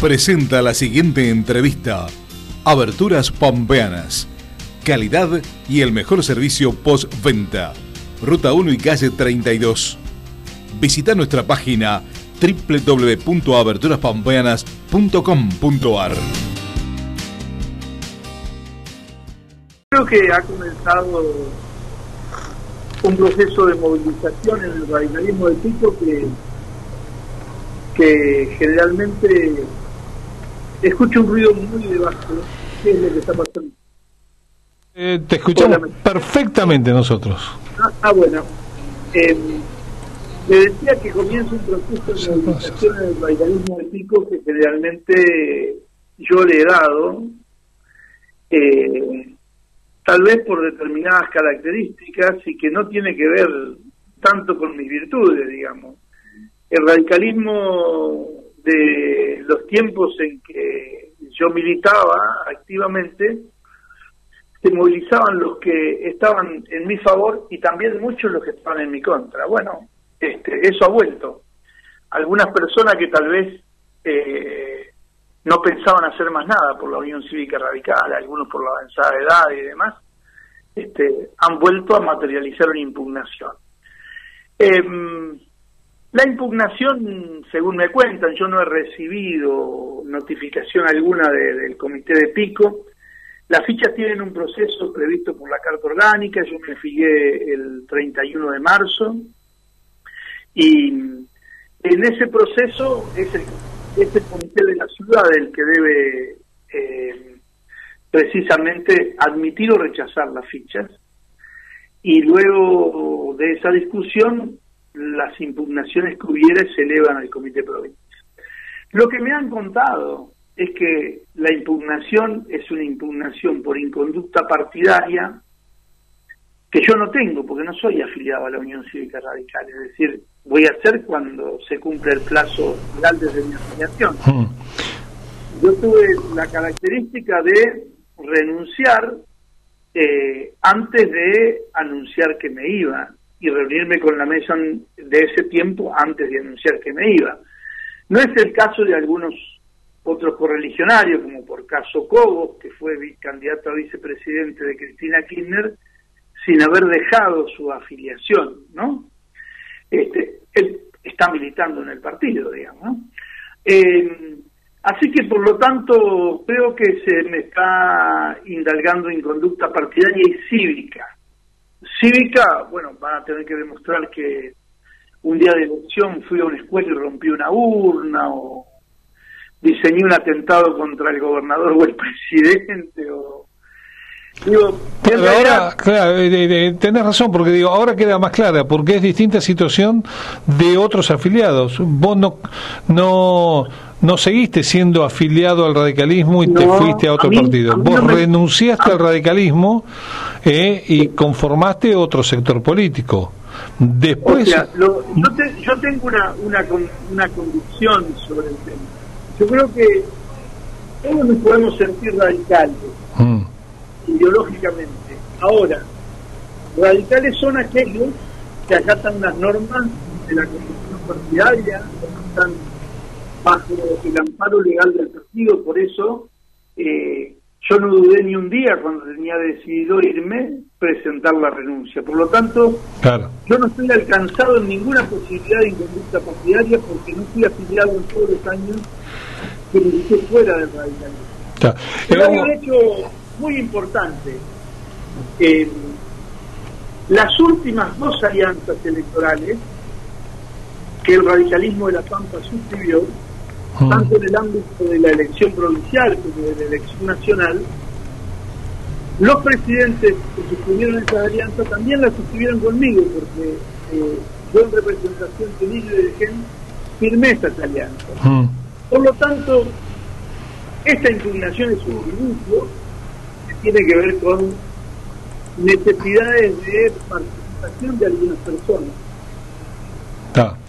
presenta la siguiente entrevista. Aberturas Pampeanas. Calidad y el mejor servicio postventa. Ruta 1 y calle 32. Visita nuestra página www.aberturaspampeanas.com.ar. Creo que ha comenzado un proceso de movilización en el radicalismo del Pico que, que generalmente escucho un ruido muy debajo. ¿Qué es lo que está pasando? Eh, te escuchamos perfectamente nosotros. Ah, ah bueno. Eh, le decía que comienza un proceso de movilización en el radicalismo del Pico que generalmente yo le he dado. Eh, tal vez por determinadas características y que no tiene que ver tanto con mis virtudes, digamos. El radicalismo de los tiempos en que yo militaba activamente, se movilizaban los que estaban en mi favor y también muchos los que estaban en mi contra. Bueno, este, eso ha vuelto. Algunas personas que tal vez eh, no pensaban hacer más nada por la Unión Cívica Radical, algunos por la avanzada edad y demás, este, han vuelto a materializar una impugnación. Em, la impugnación, según me cuentan, yo no he recibido notificación alguna del comité de pico. Las fichas tienen un proceso previsto por la Carta Orgánica, yo me fijé el 31 de marzo, y en ese proceso es el este comité de la ciudad el que debe eh, precisamente admitir o rechazar las fichas y luego de esa discusión las impugnaciones que hubiere se elevan al comité provincial. Lo que me han contado es que la impugnación es una impugnación por inconducta partidaria que yo no tengo porque no soy afiliado a la Unión Cívica Radical, es decir, voy a hacer cuando se cumple el plazo legal desde mi afiliación. Hmm. Yo tuve la característica de renunciar eh, antes de anunciar que me iba y reunirme con la mesa de ese tiempo antes de anunciar que me iba. No es el caso de algunos otros correligionarios, como por caso Cobos, que fue candidato a vicepresidente de Cristina Kirchner, sin haber dejado su afiliación, ¿no? Este, él está militando en el partido, digamos. Eh, así que, por lo tanto, creo que se me está indalgando en conducta partidaria y cívica. Cívica, bueno, van a tener que demostrar que un día de elección fui a una escuela y rompí una urna o diseñé un atentado contra el gobernador o el presidente o pero ahora, claro, tenés razón, porque digo, ahora queda más clara, porque es distinta situación de otros afiliados. Vos no, no, no seguiste siendo afiliado al radicalismo y te fuiste a otro partido. Vos renunciaste al radicalismo eh, y conformaste otro sector político. Después. yo, tengo una, una, una convicción sobre el tema. Yo creo que todos nos podemos sentir radicales. Ideológicamente. Ahora, radicales son aquellos que acatan las normas de la Constitución partidaria, están bajo el amparo legal del partido, por eso eh, yo no dudé ni un día cuando tenía decidido irme presentar la renuncia. Por lo tanto, yo no estoy alcanzado en ninguna posibilidad de inconducta partidaria porque no fui afiliado en todos los años que me fuera del radicalismo. Pero un hecho muy importante. Eh, las últimas dos alianzas electorales que el radicalismo de la Pampa suscribió, mm. tanto en el ámbito de la elección provincial como de la elección nacional, los presidentes que suscribieron esa alianza también la suscribieron conmigo, porque eh, yo en representación de Lillo de Gen firmé esas alianzas. Mm. Por lo tanto, esta inclinación es un inicio tiene que ver con necesidades de participación de algunas personas.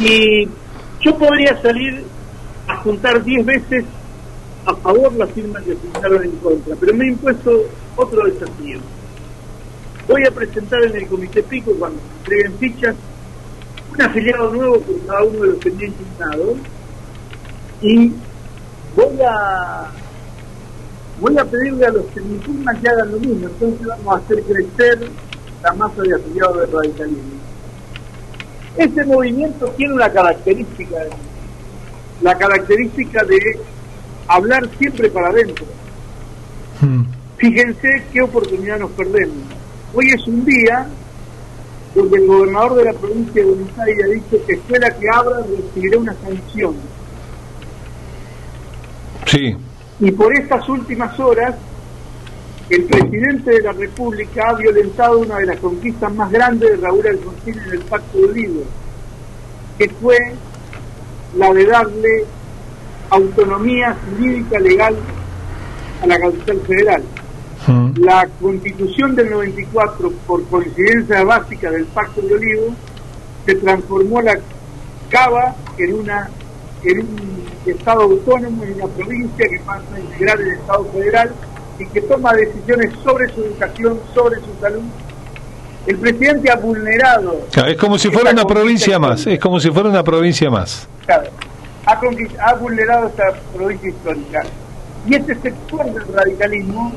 Y yo podría salir a juntar 10 veces a favor las firmas que juntaron en contra, pero me he impuesto otro desafío. Voy a presentar en el Comité Pico, cuando se entreguen fichas, un afiliado nuevo por cada uno de los me y voy a voy a pedirle a los que me impugnan que hagan lo mismo, entonces vamos a hacer crecer la masa de afiliados del radicalismo. Este movimiento tiene una característica, la característica de hablar siempre para adentro. Hmm. Fíjense qué oportunidad nos perdemos. Hoy es un día donde el gobernador de la provincia de Buenos Aires ha dicho que escuela que abra recibirá una sanción. Sí. Y por estas últimas horas, el presidente de la República ha violentado una de las conquistas más grandes de Raúl Alfonsín en el Pacto de Olivos, que fue la de darle autonomía jurídica legal a la capital federal. La constitución del 94, por coincidencia básica del Pacto de Olivos, se transformó la Cava en una en un Estado autónomo, en una provincia que pasa a integrar el Estado federal y que toma decisiones sobre su educación, sobre su salud. El presidente ha vulnerado. es como si fuera una provincia más, es como si fuera una provincia más. Claro, ha, ha vulnerado esta provincia histórica. Y este sector del radicalismo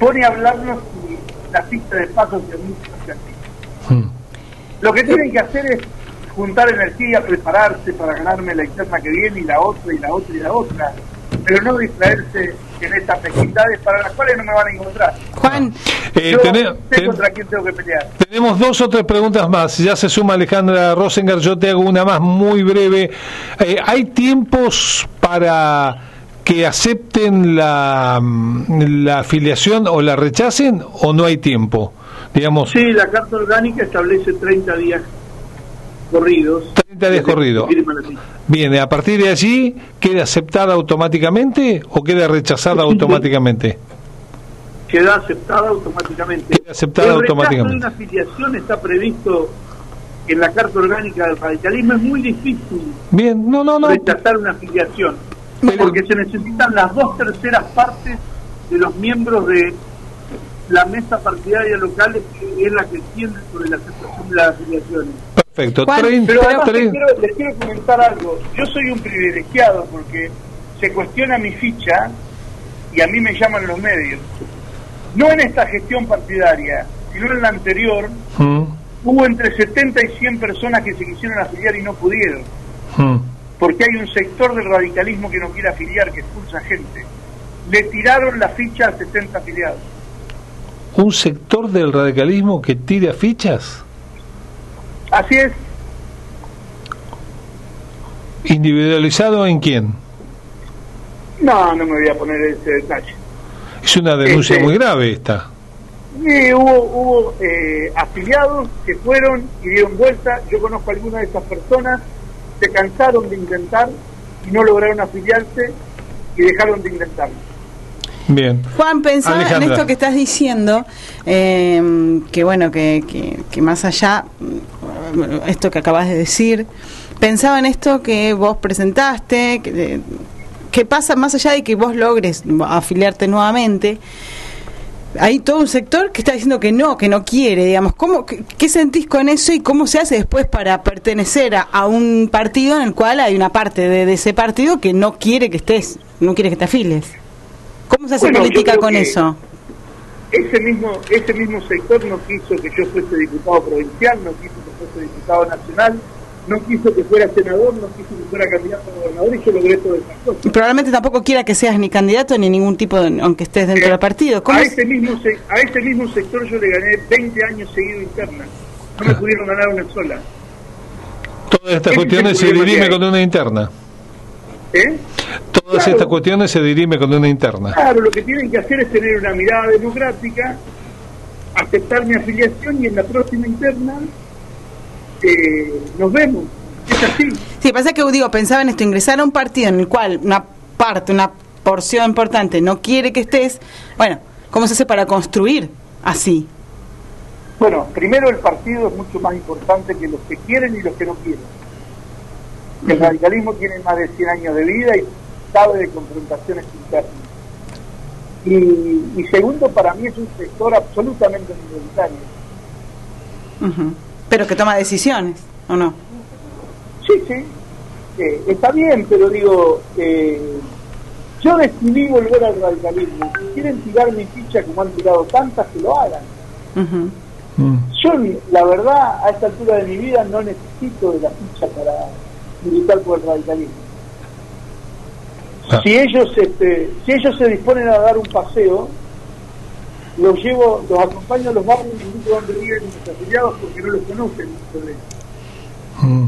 pone a hablarnos de la pista de pasos de hmm. Lo que tienen que hacer es juntar energía, prepararse para ganarme la interna que viene y la otra y la otra y la otra, pero no distraerse en estas pequeñidades para las cuales no me van a encontrar. Juan, eh, sé contra quién tengo que pelear. Tenemos dos o tres preguntas más. Ya se suma Alejandra Rosenger. Yo te hago una más muy breve. Eh, ¿Hay tiempos para que acepten la, la afiliación o la rechacen o no hay tiempo? Digamos. Sí, la Carta Orgánica establece 30 días corridos. 30 días corridos. Bien, a partir de allí, ¿queda aceptada automáticamente o queda rechazada automáticamente? Queda aceptada automáticamente. Queda aceptada el automáticamente. una afiliación está previsto en la Carta Orgánica del Radicalismo. Es muy difícil Bien, no, no, no. rechazar una afiliación. Porque se necesitan las dos terceras partes de los miembros de la mesa partidaria local que es la que tiene sobre la aceptación de las afiliaciones. Perfecto. Pero les, quiero, comentar algo. Yo soy un privilegiado porque se cuestiona mi ficha y a mí me llaman los medios. No en esta gestión partidaria, sino en la anterior, mm. hubo entre 70 y 100 personas que se quisieron afiliar y no pudieron. Mm. Porque hay un sector del radicalismo que no quiere afiliar, que expulsa gente. Le tiraron la ficha a 70 afiliados. ¿Un sector del radicalismo que tira fichas? Así es. ¿Individualizado en quién? No, no me voy a poner ese detalle. Es una denuncia este, muy grave esta. Sí, hubo, hubo eh, afiliados que fueron y dieron vuelta. Yo conozco a algunas de esas personas, se cansaron de intentar y no lograron afiliarse y dejaron de intentarlo. Bien. Juan, pensaba en esto que estás diciendo, eh, que bueno, que, que, más allá, esto que acabas de decir, pensaba en esto que vos presentaste, que, que pasa más allá de que vos logres afiliarte nuevamente, hay todo un sector que está diciendo que no, que no quiere, digamos. ¿Cómo, qué, sentís con eso y cómo se hace después para pertenecer a, un partido en el cual hay una parte de, ese partido que no quiere que estés, no quiere que te afiles? ¿Cómo se hace política con eso? Ese mismo, ese mismo sector no quiso que yo fuese diputado provincial, no quiso que fuese diputado nacional, no quiso que fuera senador, no quiso que fuera candidato a gobernador y yo logré todo esas cosas. Y probablemente tampoco quiera que seas ni candidato ni ningún tipo, de, aunque estés dentro del partido. a, ese mismo, a ese mismo sector yo le gané 20 años seguido interna. No me pudieron ganar una sola. Todas estas cuestiones se dirime con una interna. ¿Eh? Todas estas cuestiones se dirime con una interna. Claro, lo que tienen que hacer es tener una mirada democrática, aceptar mi afiliación y en la próxima interna eh, nos vemos. Es así. Sí, pasa que digo, pensaba en esto, ingresar a un partido en el cual una parte, una porción importante no quiere que estés, bueno, ¿cómo se hace para construir así? Bueno, primero el partido es mucho más importante que los que quieren y los que no quieren. El radicalismo tiene más de 100 años de vida y sabe de confrontaciones internas. Y, segundo, para mí es un sector absolutamente minoritario. Pero que toma decisiones, ¿o no? Sí, sí. eh, está bien, pero digo, eh, yo decidí volver al radicalismo. Si quieren tirar mi ficha como han tirado tantas, que lo hagan. Mm. Yo, la verdad, a esta altura de mi vida no necesito de la ficha para militar por el radicalismo. Ah. Si ellos, este, si ellos se disponen a dar un paseo, los llevo, los acompaño a los barrios donde viven mis afiliados porque no los conocen. Mm.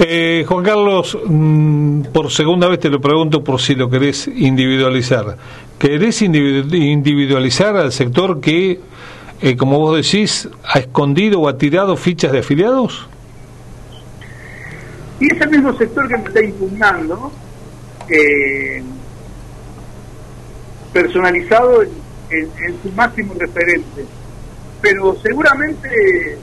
Eh, Juan Carlos, mm, por segunda vez te lo pregunto por si lo querés individualizar. ¿Querés individualizar al sector que, eh, como vos decís, ha escondido o ha tirado fichas de afiliados? Y ese mismo sector que me está impugnando, eh, personalizado en, su máximo referente. Pero seguramente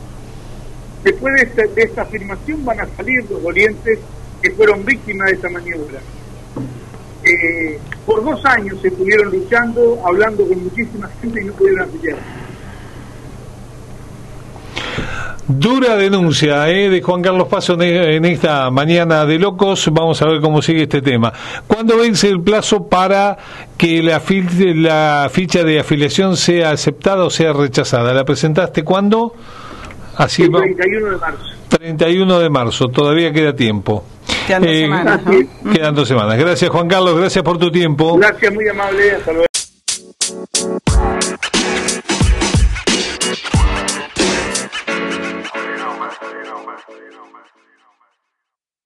después de esta, afirmación van a salir los orientes que fueron víctimas de esa maniobra. Eh, por dos años se estuvieron luchando, hablando con muchísima gente y no pudieron afiliar. Dura denuncia eh, de Juan Carlos Paso en esta mañana de locos. Vamos a ver cómo sigue este tema. ¿Cuándo vence el plazo para que la, la ficha de afiliación sea aceptada o sea rechazada? ¿La presentaste cuándo? Así el 31 de marzo. 31 de marzo, todavía queda tiempo. Quedan dos eh, semanas. Quedan dos semanas. Gracias Juan Carlos, gracias por tu tiempo. Gracias, muy amable. Hasta luego.